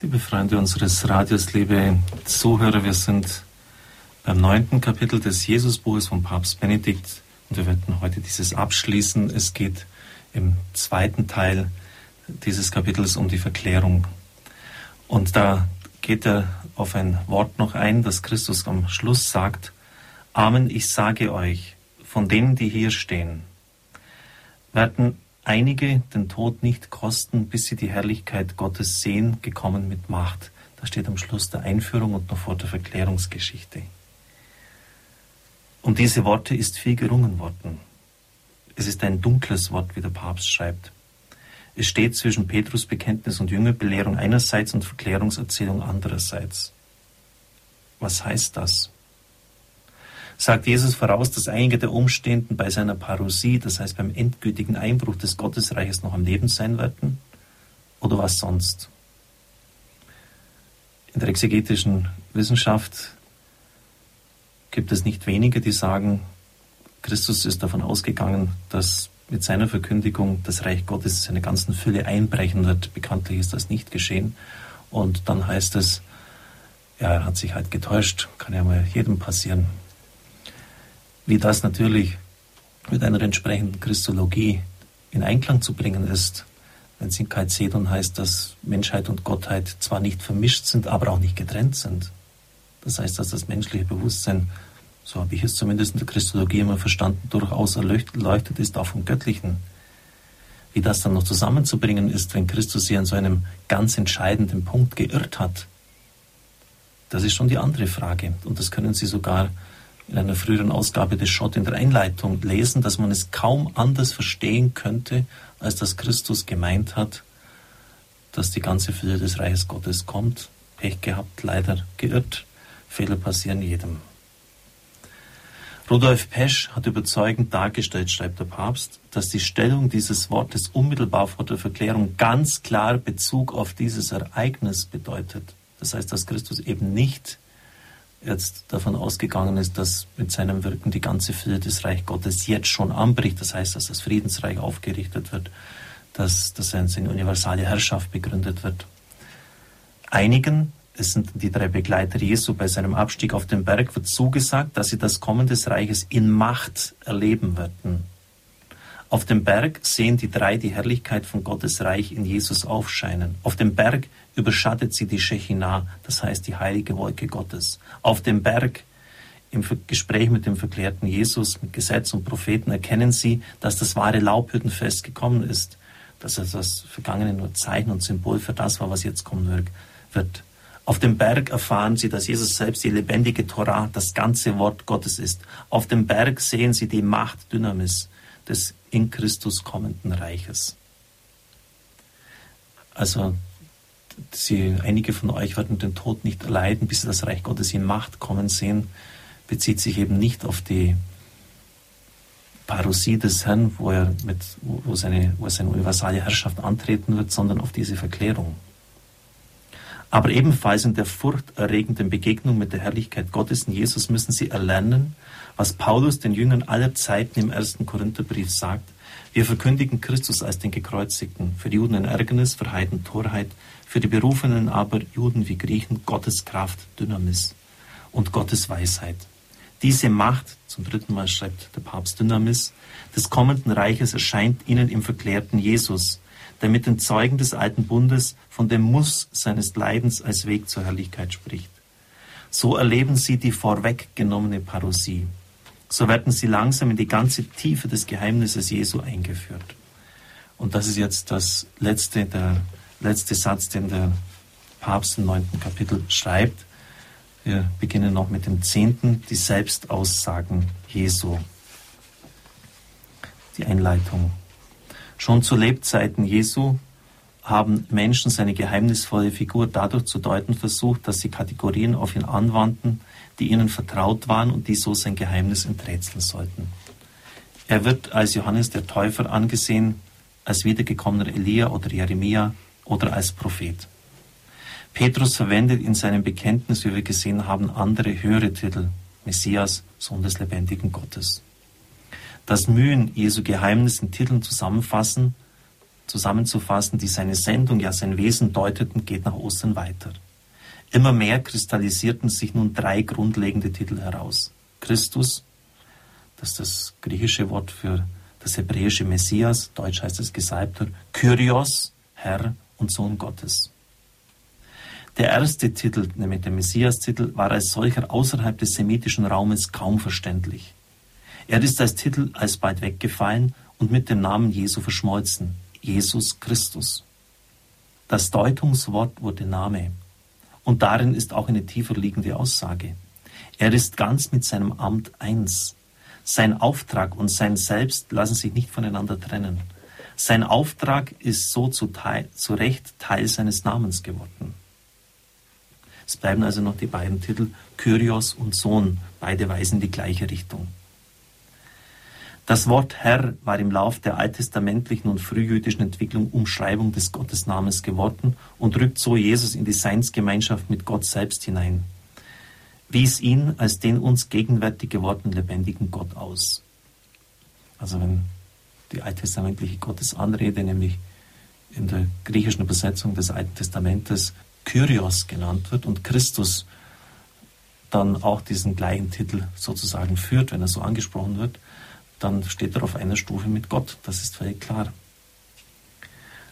Liebe Freunde unseres Radios, liebe Zuhörer, wir sind beim neunten Kapitel des Jesusbuches von Papst Benedikt und wir werden heute dieses abschließen. Es geht im zweiten Teil dieses Kapitels um die Verklärung. Und da geht er auf ein Wort noch ein, das Christus am Schluss sagt. Amen, ich sage euch, von denen, die hier stehen, werden einige den Tod nicht kosten, bis sie die Herrlichkeit Gottes sehen, gekommen mit Macht. Das steht am Schluss der Einführung und noch vor der Verklärungsgeschichte. Um diese Worte ist viel gerungen worden. Es ist ein dunkles Wort, wie der Papst schreibt. Es steht zwischen Petrus Bekenntnis und Jüngerbelehrung einerseits und Verklärungserzählung andererseits. Was heißt das? Sagt Jesus voraus, dass einige der Umstehenden bei seiner Parousie, das heißt beim endgültigen Einbruch des Gottesreiches, noch am Leben sein werden? Oder was sonst? In der exegetischen Wissenschaft gibt es nicht wenige, die sagen, Christus ist davon ausgegangen, dass mit seiner Verkündigung das Reich Gottes seine ganzen Fülle einbrechen wird. Bekanntlich ist das nicht geschehen. Und dann heißt es, ja, er hat sich halt getäuscht. Kann ja mal jedem passieren wie das natürlich mit einer entsprechenden Christologie in Einklang zu bringen ist. Wenn es in Kaizedon heißt, dass Menschheit und Gottheit zwar nicht vermischt sind, aber auch nicht getrennt sind. Das heißt, dass das menschliche Bewusstsein, so habe ich es zumindest in der Christologie immer verstanden, durchaus erleuchtet ist, auch vom Göttlichen. Wie das dann noch zusammenzubringen ist, wenn Christus sich an so einem ganz entscheidenden Punkt geirrt hat, das ist schon die andere Frage. Und das können Sie sogar in einer früheren Ausgabe des Schott in der Einleitung lesen, dass man es kaum anders verstehen könnte, als dass Christus gemeint hat, dass die ganze Fülle des Reiches Gottes kommt. Pech gehabt, leider geirrt. Fehler passieren jedem. Rudolf Pesch hat überzeugend dargestellt, schreibt der Papst, dass die Stellung dieses Wortes unmittelbar vor der Verklärung ganz klar Bezug auf dieses Ereignis bedeutet. Das heißt, dass Christus eben nicht jetzt davon ausgegangen ist, dass mit seinem Wirken die ganze Fülle des Reich Gottes jetzt schon anbricht. Das heißt, dass das Friedensreich aufgerichtet wird, dass, dass seine universale Herrschaft begründet wird. Einigen, es sind die drei Begleiter Jesu bei seinem Abstieg auf den Berg, wird zugesagt, dass sie das Kommen des Reiches in Macht erleben werden. Auf dem Berg sehen die drei die Herrlichkeit von Gottes Reich in Jesus aufscheinen. Auf dem Berg überschattet sie die Shechinah, das heißt die heilige Wolke Gottes. Auf dem Berg im Gespräch mit dem verklärten Jesus, mit Gesetz und Propheten erkennen sie, dass das wahre Laubhüttenfest gekommen ist, dass es das Vergangene nur Zeichen und Symbol für das war, was jetzt kommen wird. Auf dem Berg erfahren sie, dass Jesus selbst die lebendige Torah, das ganze Wort Gottes ist. Auf dem Berg sehen sie die Macht Dynamis, des in Christus kommenden Reiches. Also sie, einige von euch werden den Tod nicht erleiden, bis sie das Reich Gottes in Macht kommen sehen, bezieht sich eben nicht auf die Parousie des Herrn, wo er mit, wo seine, wo seine universale Herrschaft antreten wird, sondern auf diese Verklärung. Aber ebenfalls in der furchterregenden Begegnung mit der Herrlichkeit Gottes in Jesus müssen sie erlernen, was Paulus den Jüngern aller Zeiten im ersten Korintherbrief sagt. Wir verkündigen Christus als den Gekreuzigten, für die Juden ein Ärgernis, für Heiden Torheit, für die Berufenen aber, Juden wie Griechen, Gottes Kraft, Dynamis und Gottes Weisheit. Diese Macht, zum dritten Mal schreibt der Papst Dynamis, des kommenden Reiches erscheint ihnen im verklärten Jesus, der mit den Zeugen des alten Bundes von dem Muss seines Leidens als Weg zur Herrlichkeit spricht. So erleben sie die vorweggenommene Parousie. So werden sie langsam in die ganze Tiefe des Geheimnisses Jesu eingeführt. Und das ist jetzt das letzte, der letzte Satz, den der Papst im neunten Kapitel schreibt. Wir beginnen noch mit dem zehnten, die Selbstaussagen Jesu. Die Einleitung. Schon zu Lebzeiten Jesu haben Menschen seine geheimnisvolle Figur dadurch zu deuten versucht, dass sie Kategorien auf ihn anwandten, die ihnen vertraut waren und die so sein Geheimnis enträtseln sollten. Er wird als Johannes der Täufer angesehen, als wiedergekommener Elia oder Jeremia oder als Prophet. Petrus verwendet in seinem Bekenntnis, wie wir gesehen haben, andere höhere Titel. Messias, Sohn des lebendigen Gottes. Das Mühen, Jesu Geheimnis in Titeln zusammenfassen, zusammenzufassen, die seine Sendung, ja sein Wesen deuteten, geht nach Ostern weiter. Immer mehr kristallisierten sich nun drei grundlegende Titel heraus. Christus, das ist das griechische Wort für das hebräische Messias, deutsch heißt es Gesalbter, Kyrios, Herr und Sohn Gottes. Der erste Titel, nämlich der Messias-Titel, war als solcher außerhalb des semitischen Raumes kaum verständlich. Er ist als Titel alsbald weggefallen und mit dem Namen Jesu verschmolzen. Jesus Christus. Das Deutungswort wurde Name. Und darin ist auch eine tiefer liegende Aussage. Er ist ganz mit seinem Amt eins. Sein Auftrag und sein Selbst lassen sich nicht voneinander trennen. Sein Auftrag ist so zu, Teil, zu Recht Teil seines Namens geworden. Es bleiben also noch die beiden Titel Kyrios und Sohn, beide weisen in die gleiche Richtung. Das Wort Herr war im Lauf der alttestamentlichen und frühjüdischen Entwicklung Umschreibung des Gottesnamens geworden und rückt so Jesus in die Seinsgemeinschaft mit Gott selbst hinein, wies ihn als den uns gegenwärtig gewordenen lebendigen Gott aus. Also wenn die alttestamentliche Gottesanrede, nämlich in der griechischen Übersetzung des Alten Testamentes Kyrios genannt wird und Christus dann auch diesen gleichen Titel sozusagen führt, wenn er so angesprochen wird, dann steht er auf einer Stufe mit Gott. Das ist völlig klar.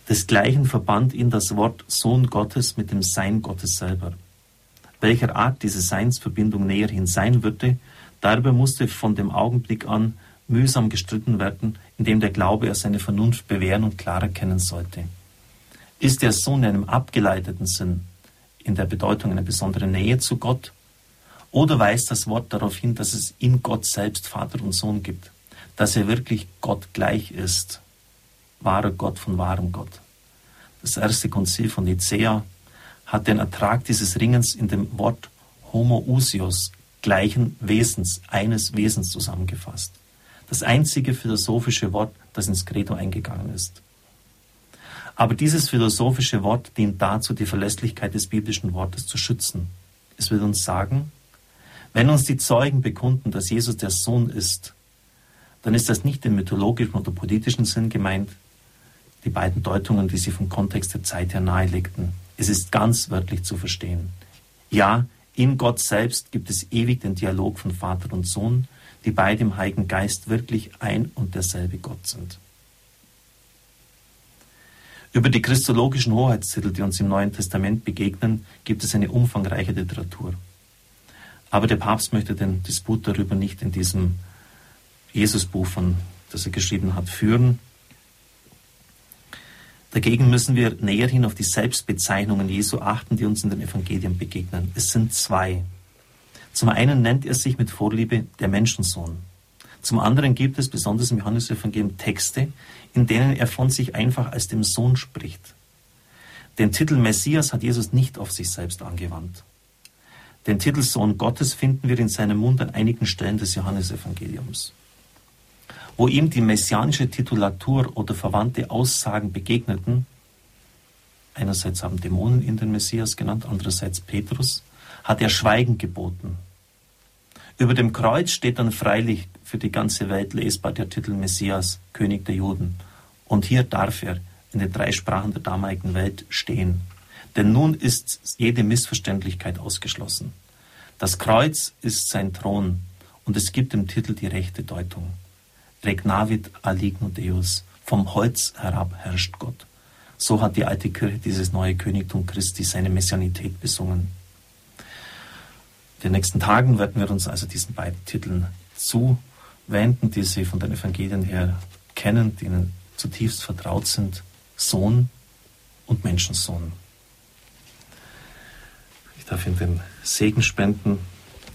Desgleichen verband ihn das Wort Sohn Gottes mit dem Sein Gottes selber. Welcher Art diese Seinsverbindung näherhin sein würde, darüber musste von dem Augenblick an mühsam gestritten werden, indem der Glaube er seine Vernunft bewähren und klar erkennen sollte. Ist der Sohn in einem abgeleiteten Sinn, in der Bedeutung einer besonderen Nähe zu Gott, oder weist das Wort darauf hin, dass es in Gott selbst Vater und Sohn gibt? Dass er wirklich Gott gleich ist, wahrer Gott von wahrem Gott. Das erste Konzil von Nicea hat den Ertrag dieses Ringens in dem Wort Homoousios, gleichen Wesens, eines Wesens zusammengefasst. Das einzige philosophische Wort, das ins Credo eingegangen ist. Aber dieses philosophische Wort dient dazu, die Verlässlichkeit des biblischen Wortes zu schützen. Es will uns sagen, wenn uns die Zeugen bekunden, dass Jesus der Sohn ist, dann ist das nicht im mythologischen oder politischen Sinn gemeint, die beiden Deutungen, die sie vom Kontext der Zeit her nahelegten. Es ist ganz wörtlich zu verstehen. Ja, in Gott selbst gibt es ewig den Dialog von Vater und Sohn, die beide im Heiligen Geist wirklich ein und derselbe Gott sind. Über die christologischen Hoheitstitel, die uns im Neuen Testament begegnen, gibt es eine umfangreiche Literatur. Aber der Papst möchte den Disput darüber nicht in diesem Jesusbuch, von, das er geschrieben hat, führen. Dagegen müssen wir näherhin auf die Selbstbezeichnungen Jesu achten, die uns in den Evangelien begegnen. Es sind zwei. Zum einen nennt er sich mit Vorliebe der Menschensohn. Zum anderen gibt es, besonders im Johannesevangelium, Texte, in denen er von sich einfach als dem Sohn spricht. Den Titel Messias hat Jesus nicht auf sich selbst angewandt. Den Titel Sohn Gottes finden wir in seinem Mund an einigen Stellen des Johannesevangeliums wo ihm die messianische Titulatur oder verwandte Aussagen begegneten, einerseits haben Dämonen ihn den Messias genannt, andererseits Petrus, hat er Schweigen geboten. Über dem Kreuz steht dann freilich für die ganze Welt lesbar der Titel Messias, König der Juden. Und hier darf er in den drei Sprachen der damaligen Welt stehen. Denn nun ist jede Missverständlichkeit ausgeschlossen. Das Kreuz ist sein Thron und es gibt dem Titel die rechte Deutung. Regnavit aligno Deus, vom Holz herab herrscht Gott. So hat die alte Kirche dieses neue Königtum Christi seine Messianität besungen. In den nächsten Tagen werden wir uns also diesen beiden Titeln zuwenden, die Sie von den Evangelien her kennen, die Ihnen zutiefst vertraut sind. Sohn und Menschensohn. Ich darf Ihnen den Segen spenden.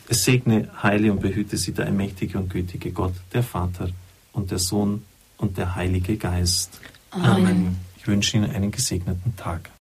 Es segne, heile und behüte Sie der allmächtige und gütige Gott, der Vater, und der Sohn und der Heilige Geist. Amen. Ich wünsche Ihnen einen gesegneten Tag.